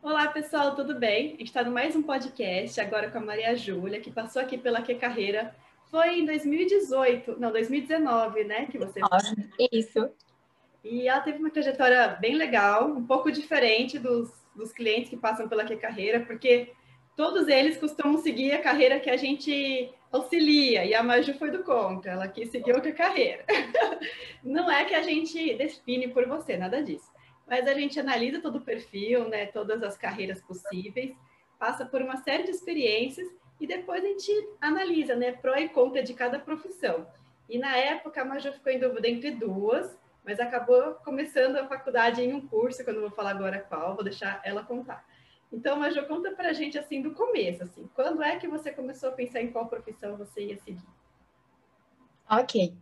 Olá, pessoal, tudo bem? A gente está no mais um podcast, agora com a Maria Júlia, que passou aqui pela Que Carreira. Foi em 2018, não, 2019, né, que você... Isso. E ela teve uma trajetória bem legal, um pouco diferente dos, dos clientes que passam pela Que Carreira, porque todos eles costumam seguir a carreira que a gente auxilia, e a Maju foi do contra, ela quis seguir outra carreira. Não é que a gente define por você, nada disso mas a gente analisa todo o perfil, né, todas as carreiras possíveis, passa por uma série de experiências e depois a gente analisa, né, pró e contra de cada profissão. E na época a Maju ficou em dúvida entre duas, mas acabou começando a faculdade em um curso, que eu vou falar agora qual, vou deixar ela contar. Então, Maju, conta pra gente assim do começo, assim, quando é que você começou a pensar em qual profissão você ia seguir? Ok.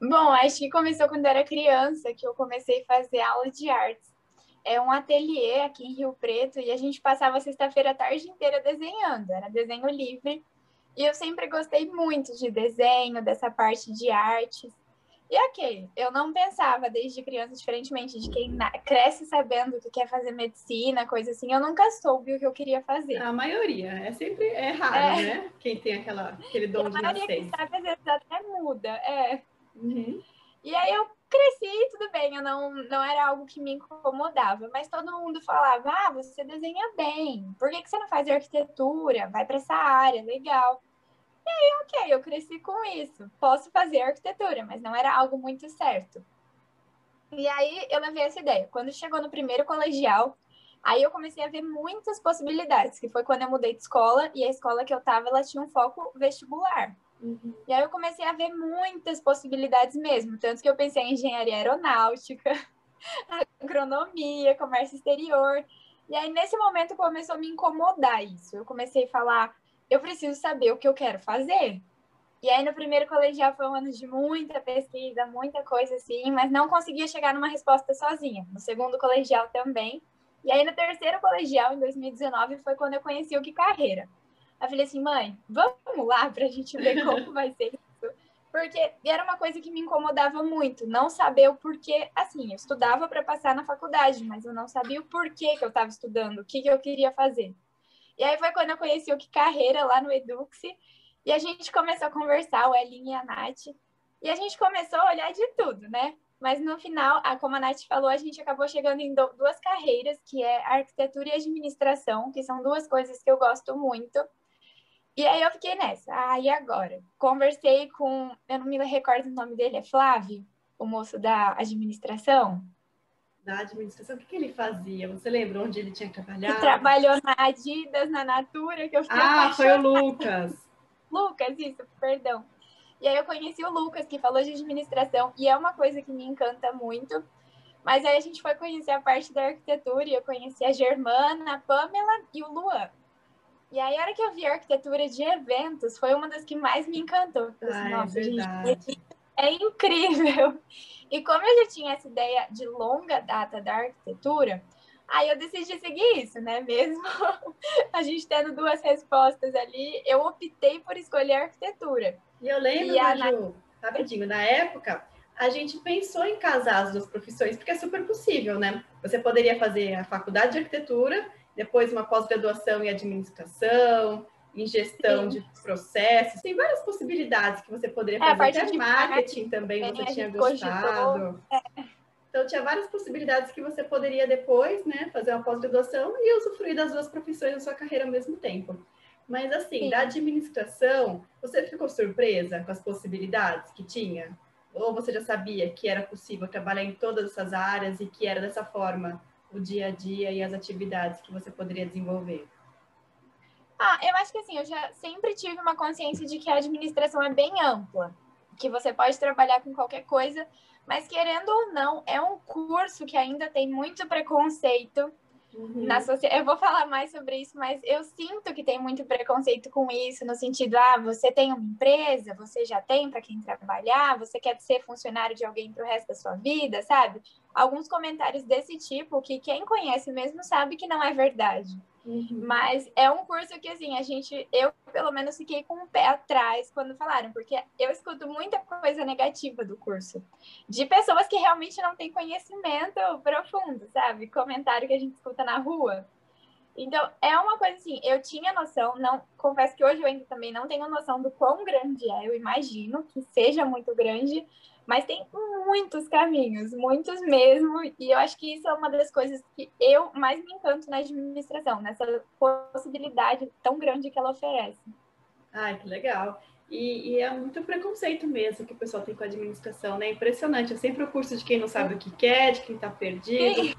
Bom, acho que começou quando era criança, que eu comecei a fazer aula de artes. É um ateliê aqui em Rio Preto e a gente passava sexta-feira a tarde inteira desenhando, era desenho livre. E eu sempre gostei muito de desenho, dessa parte de artes. E ok, eu não pensava desde criança, diferentemente de quem cresce sabendo que quer fazer medicina, coisa assim, eu nunca soube o que eu queria fazer. A maioria, é sempre é raro, é. né? Quem tem aquela, aquele dom de nascer. A maioria que sabe, às vezes até muda, é. Uhum. E aí eu cresci, tudo bem, eu não, não era algo que me incomodava, mas todo mundo falava: ah, você desenha bem, por que, que você não faz arquitetura? Vai para essa área, legal. E aí, ok, eu cresci com isso. Posso fazer arquitetura, mas não era algo muito certo. E aí eu levei essa ideia. Quando chegou no primeiro colegial, aí eu comecei a ver muitas possibilidades, que foi quando eu mudei de escola e a escola que eu tava, ela tinha um foco vestibular. Uhum. E aí eu comecei a ver muitas possibilidades mesmo, tanto que eu pensei em engenharia aeronáutica, agronomia, comércio exterior. E aí nesse momento começou a me incomodar isso. Eu comecei a falar, eu preciso saber o que eu quero fazer. E aí no primeiro colegial foi um ano de muita pesquisa, muita coisa assim, mas não conseguia chegar numa resposta sozinha. No segundo colegial também. E aí no terceiro colegial, em 2019, foi quando eu conheci o que carreira. Eu falei assim, mãe, vamos lá para a gente ver como vai ser isso. Porque era uma coisa que me incomodava muito, não saber o porquê. Assim, eu estudava para passar na faculdade, mas eu não sabia o porquê que eu estava estudando, o que, que eu queria fazer. E aí foi quando eu conheci o que carreira lá no Eduxi, e a gente começou a conversar, o Elinho e a Nath, e a gente começou a olhar de tudo, né? Mas no final, como a Nath falou, a gente acabou chegando em duas carreiras, que é arquitetura e administração, que são duas coisas que eu gosto muito. E aí eu fiquei nessa. Ah, e agora? Conversei com, eu não me recordo o nome dele, é Flávio, o moço da administração. Da administração, o que, que ele fazia? Você lembra onde ele tinha trabalhado? Que trabalhou na Adidas, na Natura, que eu fiquei Ah, foi o Lucas. Lucas, isso, perdão. E aí eu conheci o Lucas, que falou de administração, e é uma coisa que me encanta muito. Mas aí a gente foi conhecer a parte da arquitetura, e eu conheci a Germana, a Pamela e o Luan. E aí, a hora que eu vi a arquitetura de eventos, foi uma das que mais me encantou. Ah, Nossa, é gente, é incrível. E como eu já tinha essa ideia de longa data da arquitetura, aí eu decidi seguir isso, né? Mesmo a gente tendo duas respostas ali, eu optei por escolher arquitetura. E eu lembro, e a... Maju, rapidinho, na época, a gente pensou em casar as duas profissões, porque é super possível, né? Você poderia fazer a faculdade de arquitetura depois uma pós-graduação em administração, em gestão Sim. de processos. Tem várias possibilidades que você poderia é, fazer. Até marketing também você tinha gostado. É. Então, tinha várias possibilidades que você poderia depois, né, fazer uma pós-graduação e usufruir das duas profissões na sua carreira ao mesmo tempo. Mas, assim, Sim. da administração, você ficou surpresa com as possibilidades que tinha? Ou você já sabia que era possível trabalhar em todas essas áreas e que era dessa forma o dia a dia e as atividades que você poderia desenvolver? Ah, eu acho que assim, eu já sempre tive uma consciência de que a administração é bem ampla, que você pode trabalhar com qualquer coisa, mas querendo ou não, é um curso que ainda tem muito preconceito Uhum. Na sociedade. Eu vou falar mais sobre isso, mas eu sinto que tem muito preconceito com isso, no sentido, ah, você tem uma empresa, você já tem para quem trabalhar, você quer ser funcionário de alguém para o resto da sua vida, sabe? Alguns comentários desse tipo que quem conhece mesmo sabe que não é verdade. Uhum. Mas é um curso que, assim, a gente, eu pelo menos fiquei com o pé atrás quando falaram, porque eu escuto muita coisa negativa do curso, de pessoas que realmente não têm conhecimento profundo, sabe? Comentário que a gente escuta na rua. Então, é uma coisa assim, eu tinha noção, não, confesso que hoje eu ainda também não tenho noção do quão grande é, eu imagino que seja muito grande, mas tem muitos caminhos, muitos mesmo, e eu acho que isso é uma das coisas que eu mais me encanto na administração, nessa possibilidade tão grande que ela oferece. Ai, que legal. E, e, é muito preconceito mesmo que o pessoal tem com a administração, né? Impressionante. É sempre o curso de quem não sabe o que quer, de quem está perdido. Sim.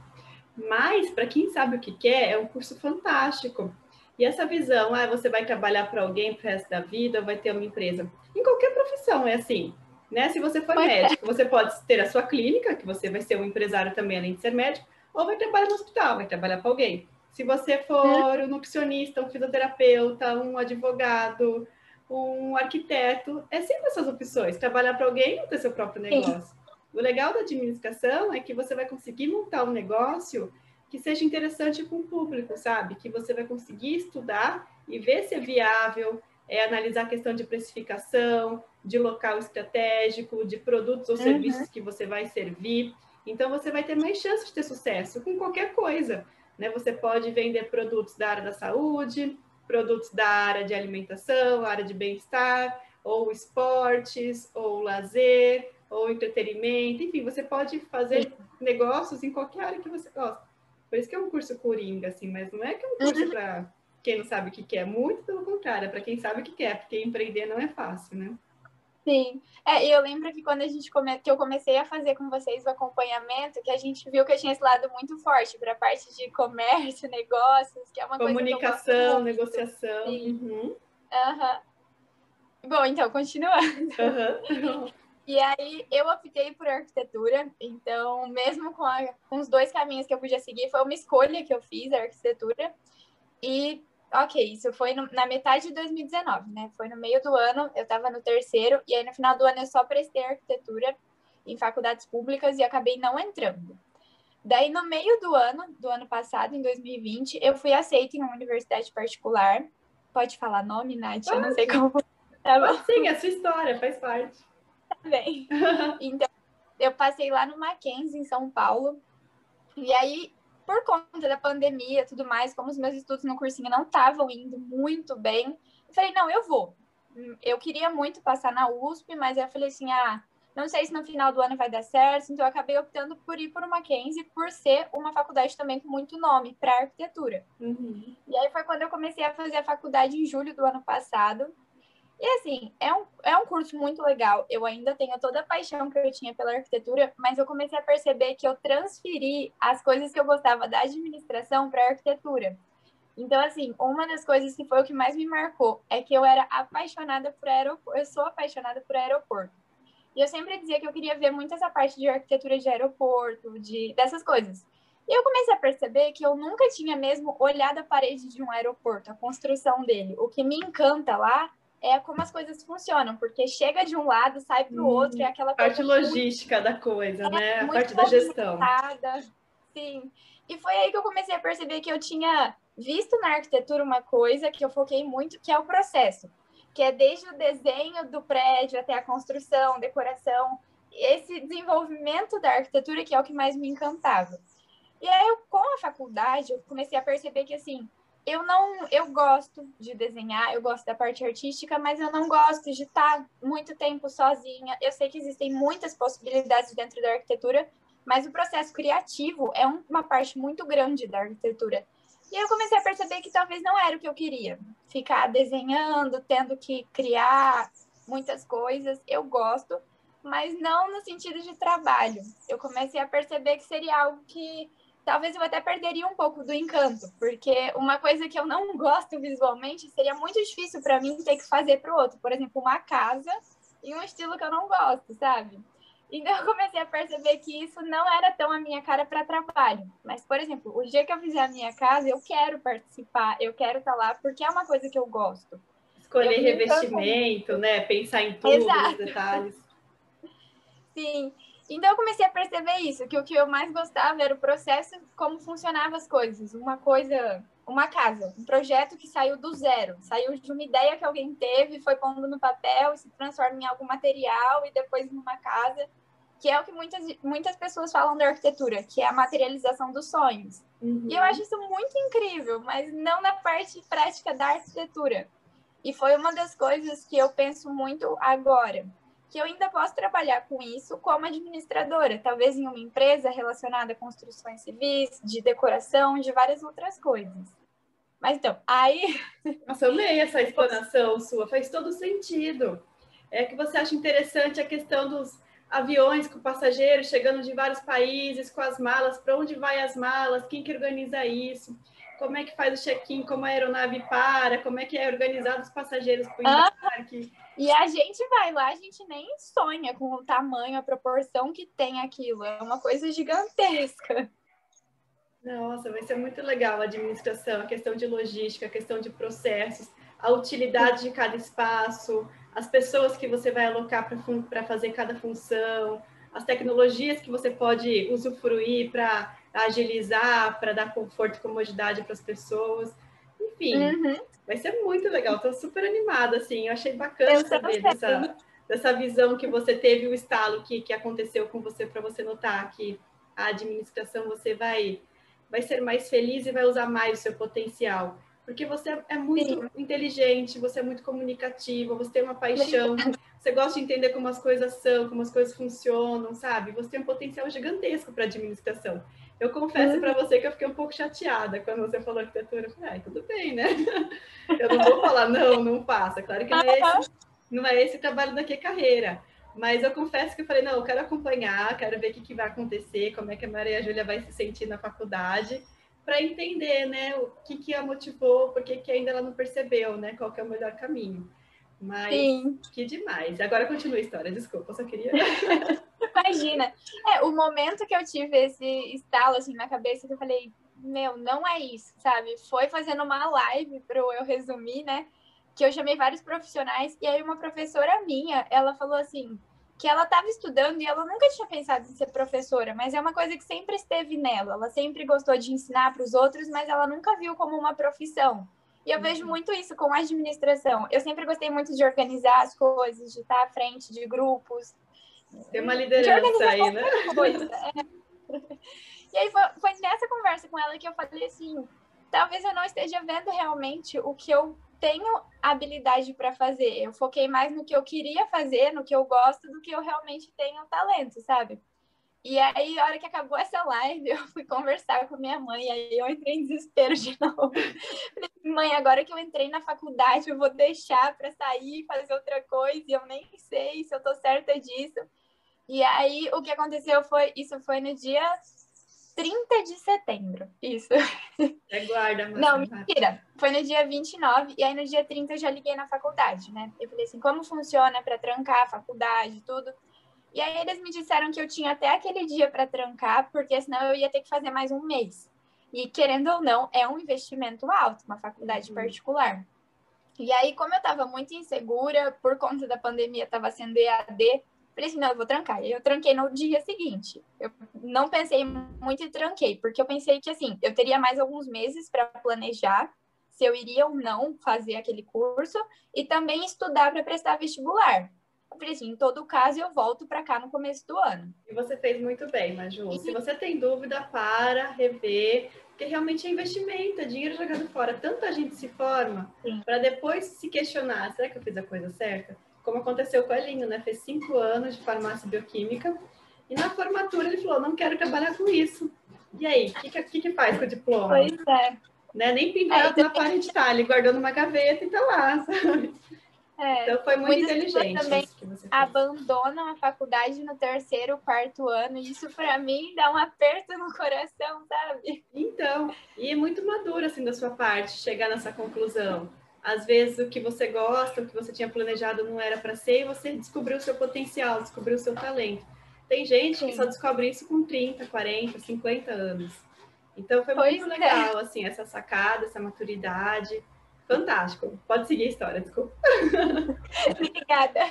Mas, para quem sabe o que quer, é um curso fantástico. E essa visão, ah, você vai trabalhar para alguém para resto da vida, vai ter uma empresa. Em qualquer profissão é assim. Né? Se você for é. médico, você pode ter a sua clínica, que você vai ser um empresário também, além de ser médico, ou vai trabalhar no hospital, vai trabalhar para alguém. Se você for um nutricionista, um fisioterapeuta, um advogado, um arquiteto, é sempre essas opções, trabalhar para alguém ou ter seu próprio negócio. Sim. O legal da administração é que você vai conseguir montar um negócio que seja interessante para o público, sabe? Que você vai conseguir estudar e ver se é viável, é, analisar a questão de precificação, de local estratégico, de produtos ou uhum. serviços que você vai servir. Então, você vai ter mais chance de ter sucesso com qualquer coisa. Né? Você pode vender produtos da área da saúde, produtos da área de alimentação, área de bem-estar, ou esportes, ou lazer, ou entretenimento, enfim, você pode fazer negócios em qualquer área que você gosta. Por isso que é um curso coringa, assim, mas não é que é um curso uhum. para quem não sabe o que quer, muito pelo contrário, é para quem sabe o que quer, porque empreender não é fácil, né? Sim. É, e eu lembro que quando a gente come... que eu comecei a fazer com vocês o acompanhamento, que a gente viu que eu tinha esse lado muito forte para a parte de comércio, negócios, que é uma comunicação, negociação. Sim. Uhum. Uhum. Bom, então, continuando. Uhum. E aí eu optei por arquitetura, então mesmo com, a, com, os dois caminhos que eu podia seguir, foi uma escolha que eu fiz, a arquitetura. E ok, isso foi no, na metade de 2019, né? Foi no meio do ano, eu estava no terceiro, e aí no final do ano eu só prestei arquitetura em faculdades públicas e acabei não entrando. Daí no meio do ano, do ano passado, em 2020, eu fui aceita em uma universidade particular. Pode falar nome, Nath? Eu não sei como. Tá Sim, é sua história, faz parte também. Então, eu passei lá no Mackenzie, em São Paulo. E aí, por conta da pandemia e tudo mais, como os meus estudos no cursinho não estavam indo muito bem, eu falei, não, eu vou. Eu queria muito passar na USP, mas eu falei assim, ah, não sei se no final do ano vai dar certo, então eu acabei optando por ir por uma Mackenzie, por ser uma faculdade também com muito nome para arquitetura. Uhum. E aí foi quando eu comecei a fazer a faculdade em julho do ano passado. E assim, é um, é um curso muito legal. Eu ainda tenho toda a paixão que eu tinha pela arquitetura, mas eu comecei a perceber que eu transferi as coisas que eu gostava da administração para a arquitetura. Então, assim, uma das coisas que foi o que mais me marcou é que eu era apaixonada por aeroporto. Eu sou apaixonada por aeroporto. E eu sempre dizia que eu queria ver muito essa parte de arquitetura de aeroporto, de dessas coisas. E eu comecei a perceber que eu nunca tinha mesmo olhado a parede de um aeroporto, a construção dele. O que me encanta lá é como as coisas funcionam, porque chega de um lado, sai para o hum, outro, é aquela parte logística muito, da coisa, é, né? A parte da gestão. Sim. E foi aí que eu comecei a perceber que eu tinha visto na arquitetura uma coisa que eu foquei muito, que é o processo, que é desde o desenho do prédio até a construção, decoração, esse desenvolvimento da arquitetura que é o que mais me encantava. E aí, eu, com a faculdade, eu comecei a perceber que, assim, eu não, eu gosto de desenhar, eu gosto da parte artística, mas eu não gosto de estar muito tempo sozinha. Eu sei que existem muitas possibilidades dentro da arquitetura, mas o processo criativo é uma parte muito grande da arquitetura. E eu comecei a perceber que talvez não era o que eu queria. Ficar desenhando, tendo que criar muitas coisas, eu gosto, mas não no sentido de trabalho. Eu comecei a perceber que seria algo que talvez eu até perderia um pouco do encanto, porque uma coisa que eu não gosto visualmente seria muito difícil para mim ter que fazer para o outro. Por exemplo, uma casa em um estilo que eu não gosto, sabe? Então eu comecei a perceber que isso não era tão a minha cara para trabalho. Mas, por exemplo, o dia que eu fizer a minha casa, eu quero participar, eu quero estar tá lá, porque é uma coisa que eu gosto. Escolher revestimento, né? Pensar em tudo, Exato. os detalhes. Sim. Então eu comecei a perceber isso, que o que eu mais gostava era o processo, como funcionavam as coisas. Uma coisa, uma casa, um projeto que saiu do zero, saiu de uma ideia que alguém teve, foi pondo no papel e se transforma em algum material e depois numa casa, que é o que muitas, muitas pessoas falam da arquitetura, que é a materialização dos sonhos. Uhum. E eu acho isso muito incrível, mas não na parte prática da arquitetura. E foi uma das coisas que eu penso muito agora, que eu ainda posso trabalhar com isso como administradora, talvez em uma empresa relacionada a construções civis, de decoração, de várias outras coisas. Mas então, aí. Nossa, eu amei essa explanação sua, faz todo sentido. É que você acha interessante a questão dos aviões com passageiros chegando de vários países, com as malas, para onde vai as malas, quem que organiza isso, como é que faz o check-in, como a aeronave para, como é que é organizado os passageiros para o embarque. Ah, e a gente vai lá, a gente nem sonha com o tamanho, a proporção que tem aquilo, é uma coisa gigantesca. Nossa, vai ser muito legal a administração, a questão de logística, a questão de processos, a utilidade de cada espaço, as pessoas que você vai alocar para fazer cada função, as tecnologias que você pode usufruir para agilizar, para dar conforto e comodidade para as pessoas. Enfim, uhum. Vai ser muito legal. Estou super animada, assim. Eu achei bacana Eu saber dessa, dessa visão que você teve, o estalo que, que aconteceu com você, para você notar que a administração você vai vai ser mais feliz e vai usar mais o seu potencial. Porque você é muito Sim. inteligente, você é muito comunicativa, você tem uma paixão, você gosta de entender como as coisas são, como as coisas funcionam, sabe? Você tem um potencial gigantesco para administração. Eu confesso para você que eu fiquei um pouco chateada quando você falou arquitetura. Eu falei, ai, tudo bem, né? Eu não vou falar, não, não passa. Claro que não é esse, não é esse o trabalho daqui carreira. Mas eu confesso que eu falei, não, eu quero acompanhar, quero ver o que, que vai acontecer, como é que a Maria Júlia vai se sentir na faculdade, para entender, né, o que, que a motivou, porque que ainda ela não percebeu, né, qual que é o melhor caminho. Mas Sim. que demais. Agora continua a história, desculpa, eu só queria. Imagina. É, o momento que eu tive esse estalo assim na cabeça, que eu falei, meu, não é isso, sabe? Foi fazendo uma live para eu resumir, né? Que eu chamei vários profissionais, e aí uma professora minha, ela falou assim: que ela estava estudando e ela nunca tinha pensado em ser professora, mas é uma coisa que sempre esteve nela. Ela sempre gostou de ensinar para os outros, mas ela nunca viu como uma profissão. E eu vejo muito isso com a administração. Eu sempre gostei muito de organizar as coisas, de estar à frente de grupos. Tem uma liderança aí, né? Coisa. É. E aí foi, foi nessa conversa com ela que eu falei assim: talvez eu não esteja vendo realmente o que eu tenho habilidade para fazer. Eu foquei mais no que eu queria fazer, no que eu gosto, do que eu realmente tenho talento, sabe? E aí, a hora que acabou essa live, eu fui conversar com minha mãe, aí eu entrei em desespero de novo. Falei, mãe, agora que eu entrei na faculdade, eu vou deixar para sair e fazer outra coisa, e eu nem sei se eu tô certa disso. E aí, o que aconteceu foi, isso foi no dia 30 de setembro. Isso. Guarda, mas Não, mentira. Foi no dia 29 e aí no dia 30 eu já liguei na faculdade, né? Eu falei assim, como funciona para trancar a faculdade, tudo. E aí eles me disseram que eu tinha até aquele dia para trancar, porque senão eu ia ter que fazer mais um mês. E querendo ou não, é um investimento alto, uma faculdade uhum. particular. E aí, como eu estava muito insegura, por conta da pandemia, estava sendo EAD, Falei assim, não, eu vou trancar. E eu tranquei no dia seguinte. Eu não pensei muito e tranquei, porque eu pensei que, assim, eu teria mais alguns meses para planejar se eu iria ou não fazer aquele curso e também estudar para prestar vestibular. Falei assim, em todo caso, eu volto para cá no começo do ano. E você fez muito bem, Maju. Se você tem dúvida, para, rever, porque realmente é investimento, é dinheiro jogado fora. Tanta gente se forma para depois se questionar, será que eu fiz a coisa certa? como aconteceu com o Elinho, né? Fez cinco anos de farmácia bioquímica e na formatura ele falou, não quero trabalhar com isso. E aí, o que, que, que, faz com o diploma? Pois é. Né? Nem pintado é, na parede tá, ele guardou numa gaveta e tá lá, sabe? É, então foi muito inteligente. Também abandonam a faculdade no terceiro, quarto ano, isso para mim dá um aperto no coração, sabe? Então, e é muito maduro assim da sua parte chegar nessa conclusão às vezes o que você gosta, o que você tinha planejado não era para ser, e você descobriu o seu potencial, descobriu o seu talento. Tem gente Sim. que só descobre isso com 30, 40, 50 anos. Então foi pois muito é. legal, assim, essa sacada, essa maturidade. Fantástico. Pode seguir a história, desculpa. Obrigada.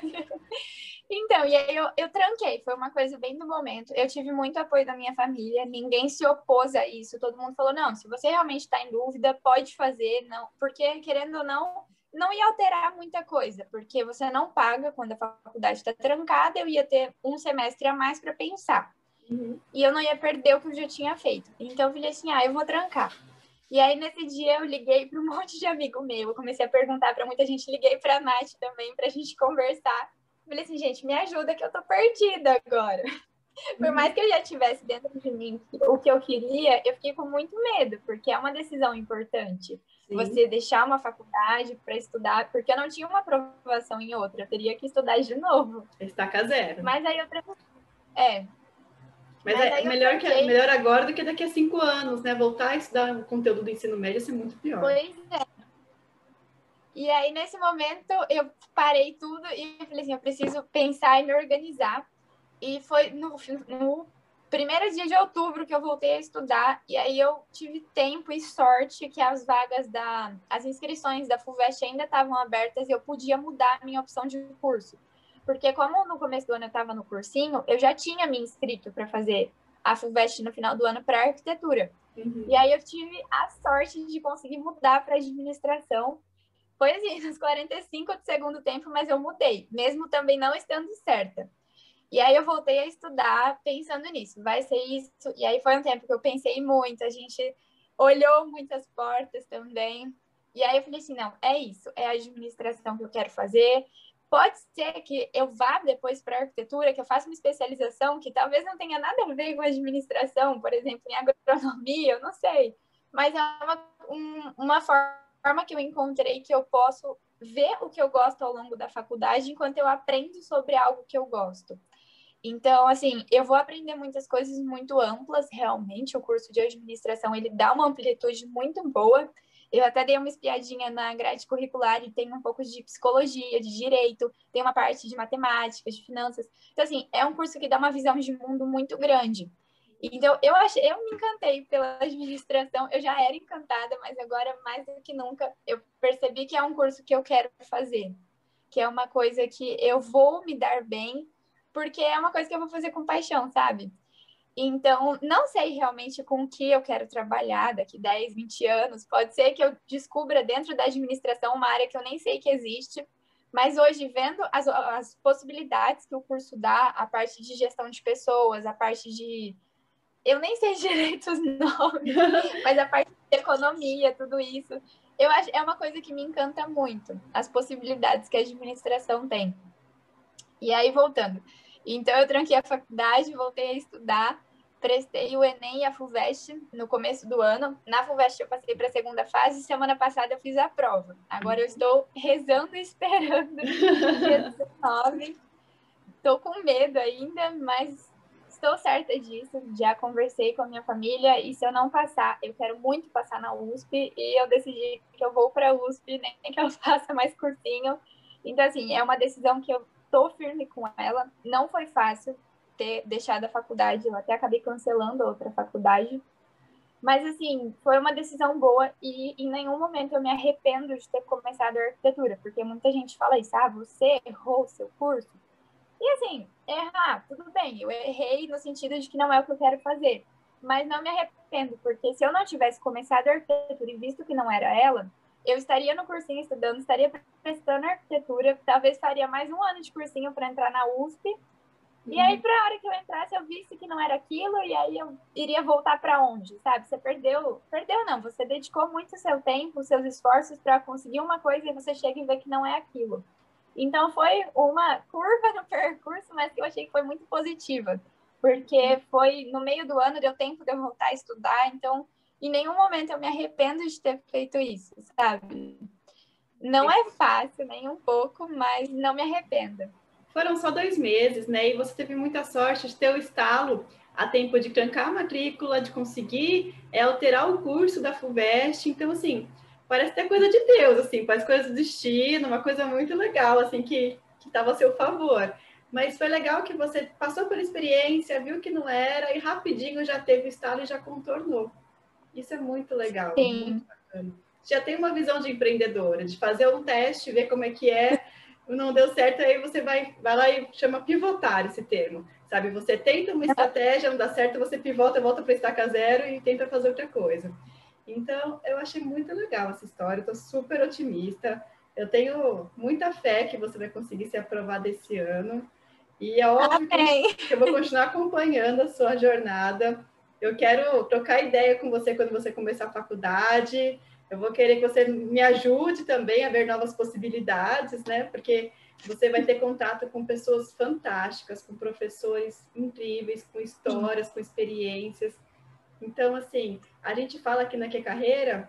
Então, e aí eu, eu tranquei, foi uma coisa bem do momento. Eu tive muito apoio da minha família, ninguém se opôs a isso. Todo mundo falou: não, se você realmente está em dúvida, pode fazer, não, porque querendo ou não, não ia alterar muita coisa, porque você não paga quando a faculdade está trancada, eu ia ter um semestre a mais para pensar. Uhum. E eu não ia perder o que eu já tinha feito. Então eu falei assim: ah, eu vou trancar. E aí, nesse dia, eu liguei para um monte de amigo meu. Eu comecei a perguntar para muita gente. Liguei para a Nath também, para a gente conversar. falei assim, gente, me ajuda que eu tô perdida agora. Por mais que eu já tivesse dentro de mim o que eu queria, eu fiquei com muito medo, porque é uma decisão importante. Sim. Você deixar uma faculdade para estudar, porque eu não tinha uma aprovação em outra, eu teria que estudar de novo. Estaca zero. Mas aí outra. É. Mas, Mas é melhor, que, melhor agora do que daqui a cinco anos, né? Voltar a estudar o conteúdo do ensino médio é muito pior. Pois é. E aí, nesse momento, eu parei tudo e falei assim: eu preciso pensar e me organizar e foi no, no primeiro dia de outubro que eu voltei a estudar, e aí eu tive tempo e sorte que as vagas da. as inscrições da FUVEST ainda estavam abertas e eu podia mudar a minha opção de curso. Porque, como no começo do ano eu estava no cursinho, eu já tinha me inscrito para fazer a FUVEST no final do ano para arquitetura. Uhum. E aí eu tive a sorte de conseguir mudar para administração. Foi assim, nos 45 do segundo tempo, mas eu mudei, mesmo também não estando certa. E aí eu voltei a estudar pensando nisso, vai ser isso. E aí foi um tempo que eu pensei muito, a gente olhou muitas portas também. E aí eu falei assim, não, é isso, é a administração que eu quero fazer. Pode ser que eu vá depois para arquitetura, que eu faça uma especialização que talvez não tenha nada a ver com administração, por exemplo, em agronomia, eu não sei. Mas é uma, um, uma forma que eu encontrei que eu posso ver o que eu gosto ao longo da faculdade enquanto eu aprendo sobre algo que eu gosto. Então, assim, eu vou aprender muitas coisas muito amplas, realmente. O curso de administração, ele dá uma amplitude muito boa. Eu até dei uma espiadinha na grade curricular e tem um pouco de psicologia, de direito, tem uma parte de matemática, de finanças. Então, assim, é um curso que dá uma visão de mundo muito grande. Então, eu achei, eu me encantei pela administração. Eu já era encantada, mas agora mais do que nunca eu percebi que é um curso que eu quero fazer, que é uma coisa que eu vou me dar bem porque é uma coisa que eu vou fazer com paixão, sabe? Então, não sei realmente com o que eu quero trabalhar daqui 10, 20 anos. Pode ser que eu descubra dentro da administração uma área que eu nem sei que existe, mas hoje, vendo as, as possibilidades que o curso dá, a parte de gestão de pessoas, a parte de. Eu nem sei direito os nomes, mas a parte de economia, tudo isso. Eu acho, é uma coisa que me encanta muito, as possibilidades que a administração tem. E aí, voltando. Então, eu tranquei a faculdade, voltei a estudar, prestei o Enem e a FUVEST no começo do ano. Na FUVEST eu passei para a segunda fase, semana passada eu fiz a prova. Agora eu estou rezando e esperando dia 19. Estou com medo ainda, mas estou certa disso. Já conversei com a minha família e se eu não passar, eu quero muito passar na USP e eu decidi que eu vou para a USP, nem que eu faça mais cursinho. Então, assim, é uma decisão que eu tô firme com ela. Não foi fácil ter deixado a faculdade, eu até acabei cancelando outra faculdade. Mas, assim, foi uma decisão boa e em nenhum momento eu me arrependo de ter começado a arquitetura, porque muita gente fala isso, ah, você errou o seu curso. E, assim, errar, tudo bem, eu errei no sentido de que não é o que eu quero fazer. Mas não me arrependo, porque se eu não tivesse começado a arquitetura e visto que não era ela, eu estaria no cursinho estudando, estaria prestando arquitetura, talvez faria mais um ano de cursinho para entrar na USP. E aí, para a hora que eu entrasse, eu visse que não era aquilo, e aí eu iria voltar para onde, sabe? Você perdeu, perdeu não, você dedicou muito seu tempo, seus esforços para conseguir uma coisa e você chega e vê que não é aquilo. Então, foi uma curva no percurso, mas que eu achei que foi muito positiva, porque foi no meio do ano, deu tempo de eu voltar a estudar, então em nenhum momento eu me arrependo de ter feito isso, sabe? Não é fácil, nem um pouco, mas não me arrependo. Foram só dois meses, né? E você teve muita sorte de ter o estalo a tempo de trancar a matrícula, de conseguir é, alterar o curso da FUVEST. Então, assim, parece até coisa de Deus, assim, parece coisa do destino, uma coisa muito legal, assim, que estava a seu favor. Mas foi legal que você passou pela experiência, viu que não era e rapidinho já teve o estalo e já contornou. Isso é muito legal. Sim. Muito Já tem uma visão de empreendedora, de fazer um teste, ver como é que é, não deu certo, aí você vai, vai lá e chama pivotar esse termo. Sabe, você tenta uma estratégia, não dá certo, você pivota, volta para estaca zero e tenta fazer outra coisa. Então, eu achei muito legal essa história, estou super otimista. Eu tenho muita fé que você vai conseguir se aprovar desse ano. E é óbvio que eu vou continuar acompanhando a sua jornada. Eu quero trocar ideia com você quando você começar a faculdade. Eu vou querer que você me ajude também a ver novas possibilidades, né? Porque você vai ter contato com pessoas fantásticas, com professores incríveis, com histórias, com experiências. Então, assim, a gente fala aqui na Que Carreira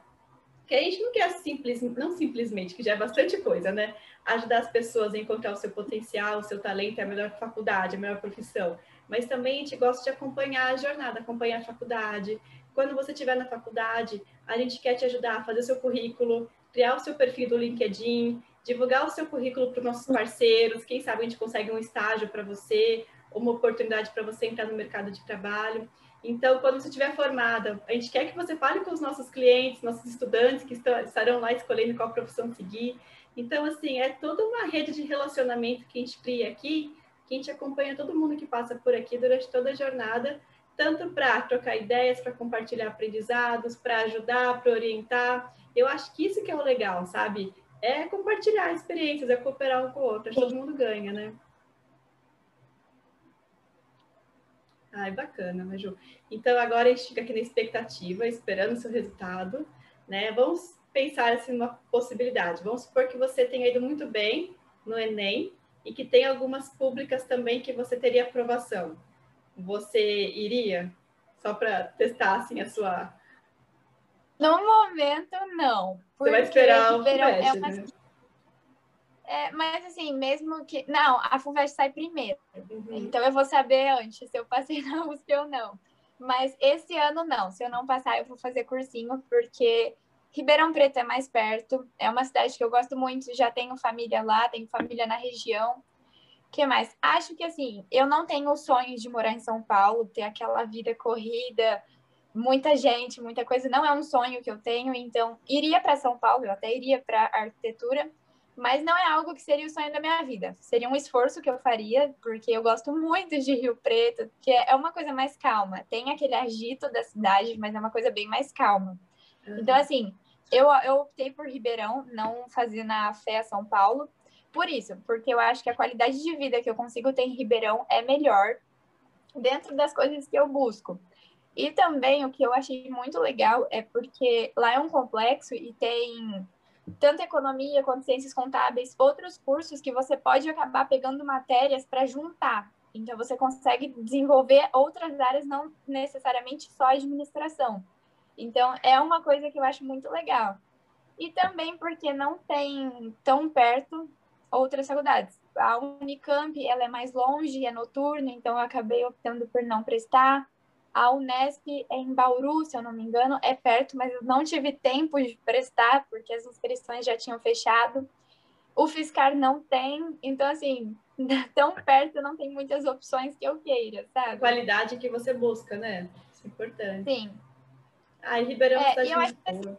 que a gente não quer simples, não simplesmente, que já é bastante coisa, né? Ajudar as pessoas a encontrar o seu potencial, o seu talento, é a melhor faculdade, a melhor profissão. Mas também a gente gosta de acompanhar a jornada, acompanhar a faculdade. Quando você estiver na faculdade, a gente quer te ajudar a fazer seu currículo, criar o seu perfil do LinkedIn, divulgar o seu currículo para os nossos parceiros. Quem sabe a gente consegue um estágio para você, uma oportunidade para você entrar no mercado de trabalho. Então, quando você estiver formada, a gente quer que você fale com os nossos clientes, nossos estudantes que estão, estarão lá escolhendo qual profissão seguir. Então, assim, é toda uma rede de relacionamento que a gente cria aqui, que a gente acompanha todo mundo que passa por aqui durante toda a jornada, tanto para trocar ideias, para compartilhar aprendizados, para ajudar, para orientar. Eu acho que isso que é o legal, sabe? É compartilhar experiências, é cooperar um com o outro, todo mundo ganha, né? Ai, bacana, Maju. Então, agora a gente fica aqui na expectativa, esperando o seu resultado, né? Vamos pensar assim numa possibilidade. Vamos supor que você tenha ido muito bem no Enem e que tem algumas públicas também que você teria aprovação. Você iria? Só para testar assim a sua. No momento, não. Você vai esperar o é uma... né? É, mas assim, mesmo que. Não, a FUVEST sai primeiro. Uhum. Então eu vou saber antes se eu passei na USP ou não. Mas esse ano não. Se eu não passar, eu vou fazer cursinho, porque Ribeirão Preto é mais perto. É uma cidade que eu gosto muito, já tenho família lá, tenho família na região. Que mais? Acho que assim, eu não tenho o sonho de morar em São Paulo, ter aquela vida corrida, muita gente, muita coisa. Não é um sonho que eu tenho, então iria para São Paulo, eu até iria para arquitetura mas não é algo que seria o sonho da minha vida. Seria um esforço que eu faria, porque eu gosto muito de Rio Preto, que é uma coisa mais calma. Tem aquele agito da cidade, mas é uma coisa bem mais calma. Uhum. Então, assim, eu, eu optei por Ribeirão, não fazer na Fé São Paulo, por isso, porque eu acho que a qualidade de vida que eu consigo ter em Ribeirão é melhor dentro das coisas que eu busco. E também o que eu achei muito legal é porque lá é um complexo e tem tanto economia quanto ciências contábeis, outros cursos que você pode acabar pegando matérias para juntar. Então, você consegue desenvolver outras áreas, não necessariamente só administração. Então, é uma coisa que eu acho muito legal. E também porque não tem tão perto outras faculdades. A Unicamp, ela é mais longe, é noturna, então eu acabei optando por não prestar. A Unesp é em Bauru, se eu não me engano, é perto, mas eu não tive tempo de prestar, porque as inscrições já tinham fechado. O Fiscar não tem, então, assim, tão perto não tem muitas opções que eu queira, sabe? Qualidade que você busca, né? Isso é importante. Sim. Ai, Ribeirão é, eu acho assim,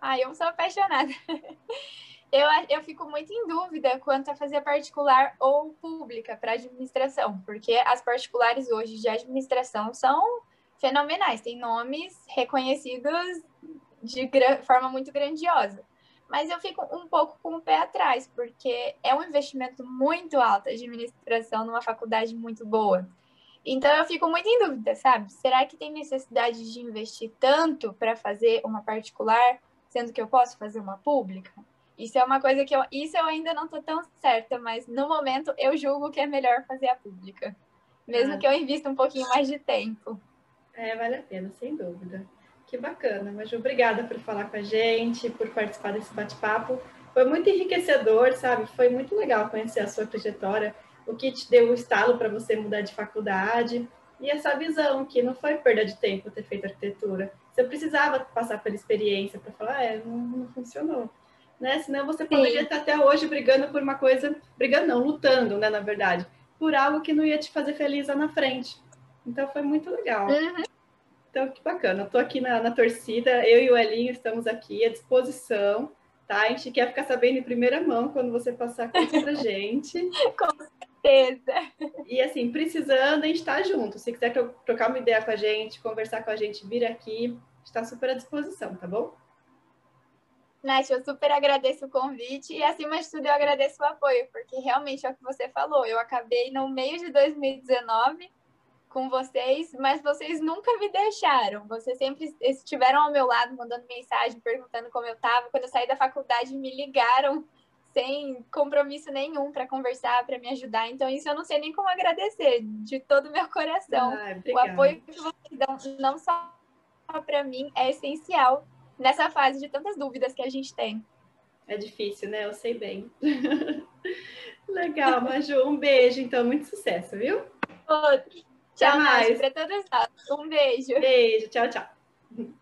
Ai, eu sou apaixonada. eu, eu fico muito em dúvida quanto a fazer particular ou pública para administração, porque as particulares hoje de administração são fenomenais, têm nomes reconhecidos de forma muito grandiosa. Mas eu fico um pouco com o pé atrás, porque é um investimento muito alto a administração numa faculdade muito boa. Então eu fico muito em dúvida, sabe? Será que tem necessidade de investir tanto para fazer uma particular, sendo que eu posso fazer uma pública? Isso é uma coisa que eu, isso eu ainda não estou tão certa, mas no momento eu julgo que é melhor fazer a pública, mesmo ah. que eu invista um pouquinho mais de tempo. É, vale a pena, sem dúvida. Que bacana, mas obrigada por falar com a gente, por participar desse bate-papo. Foi muito enriquecedor, sabe? Foi muito legal conhecer a sua trajetória, o que te deu o estalo para você mudar de faculdade e essa visão que não foi perda de tempo ter feito arquitetura. Você precisava passar pela experiência para falar, é, não, não funcionou né? Senão você poderia Sim. estar até hoje brigando por uma coisa, brigando não, lutando, né, na verdade, por algo que não ia te fazer feliz lá na frente. Então foi muito legal. Uhum. Então, que bacana. Eu tô aqui na, na torcida, eu e o Elinho estamos aqui à disposição, tá? A gente quer ficar sabendo em primeira mão quando você passar coisa pra gente. Com certeza. E assim, precisando, a gente tá junto. Se quiser trocar uma ideia com a gente, conversar com a gente, vir aqui, está super à disposição, tá bom? Nath, eu super agradeço o convite e, acima de tudo, eu agradeço o apoio, porque realmente é o que você falou. Eu acabei no meio de 2019 com vocês, mas vocês nunca me deixaram. Vocês sempre estiveram ao meu lado, mandando mensagem, perguntando como eu estava. Quando eu saí da faculdade, me ligaram sem compromisso nenhum para conversar, para me ajudar. Então, isso eu não sei nem como agradecer, de todo o meu coração. Ah, o apoio que vocês dão, não só para mim, é essencial nessa fase de tantas dúvidas que a gente tem. É difícil, né? Eu sei bem. Legal, Maju. Um beijo, então. Muito sucesso, viu? Outro. Tchau, mais. Para todas nós. Um beijo. Beijo. Tchau, tchau.